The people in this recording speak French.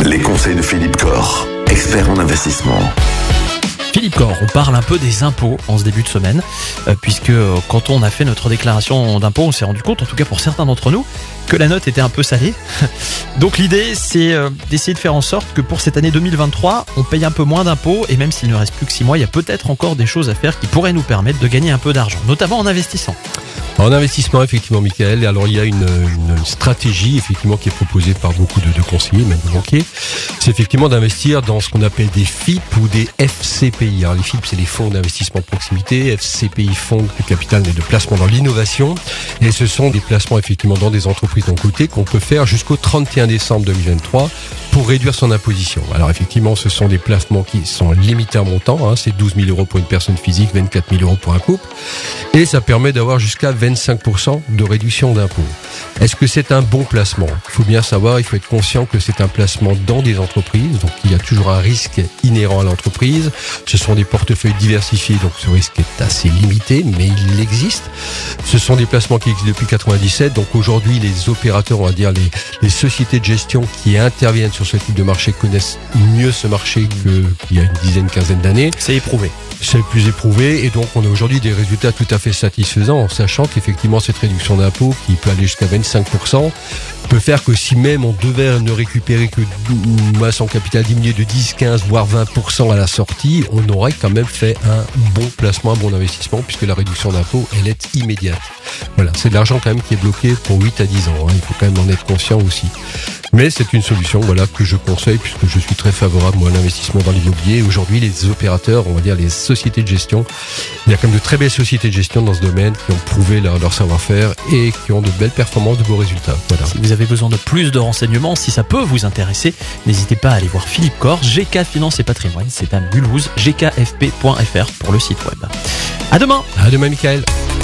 Les conseils de Philippe Corr, expert en investissement. Philippe Corr, on parle un peu des impôts en ce début de semaine, euh, puisque euh, quand on a fait notre déclaration d'impôt, on s'est rendu compte, en tout cas pour certains d'entre nous, que la note était un peu salée. Donc l'idée, c'est euh, d'essayer de faire en sorte que pour cette année 2023, on paye un peu moins d'impôts, et même s'il ne reste plus que 6 mois, il y a peut-être encore des choses à faire qui pourraient nous permettre de gagner un peu d'argent, notamment en investissant. En investissement, effectivement, Michael, alors il y a une, stratégie qui est proposée par beaucoup de, de conseillers, même de banquiers. C'est effectivement d'investir dans ce qu'on appelle des FIP ou des FCPI. Alors les FIP, c'est les fonds d'investissement de proximité, FCPI, fonds de capital et de placement dans l'innovation. Et ce sont des placements effectivement dans des entreprises d'un côté qu'on peut faire jusqu'au 31 décembre 2023 pour réduire son imposition. Alors effectivement, ce sont des placements qui sont limités en montant. Hein, c'est 12 000 euros pour une personne physique, 24 000 euros pour un couple. Et ça permet d'avoir jusqu'à 25% de réduction d'impôt. Est-ce que c'est un bon placement? Il faut bien savoir, il faut être conscient que c'est un placement dans des entreprises, donc il y a toujours un risque inhérent à l'entreprise. Ce sont des portefeuilles diversifiés, donc ce risque est assez limité, mais il existe. Ce sont des placements qui existent depuis 97, donc aujourd'hui les opérateurs, on va dire les, les sociétés de gestion qui interviennent sur ce type de marché connaissent mieux ce marché qu'il y a une dizaine, quinzaine d'années. C'est éprouvé. C'est le plus éprouvé et donc on a aujourd'hui des résultats tout à fait satisfaisants en sachant qu'effectivement cette réduction d'impôt qui peut aller jusqu'à 25% peut faire que si même on devait ne récupérer que son capital diminué de 10, 15 voire 20% à la sortie, on aurait quand même fait un bon placement, un bon investissement puisque la réduction d'impôt elle est immédiate. Voilà, c'est de l'argent quand même qui est bloqué pour 8 à 10 ans, hein. il faut quand même en être conscient aussi. Mais c'est une solution voilà, que je conseille puisque je suis très favorable moi, à l'investissement dans l'immobilier. Aujourd'hui, les opérateurs, on va dire les sociétés de gestion, il y a quand même de très belles sociétés de gestion dans ce domaine qui ont prouvé leur, leur savoir-faire et qui ont de belles performances, de beaux résultats. Voilà. Si vous avez besoin de plus de renseignements, si ça peut vous intéresser, n'hésitez pas à aller voir Philippe Corr, GK Finance et Patrimoine, c'est à Mulhouse, gkfp.fr pour le site web. À demain À demain, Michael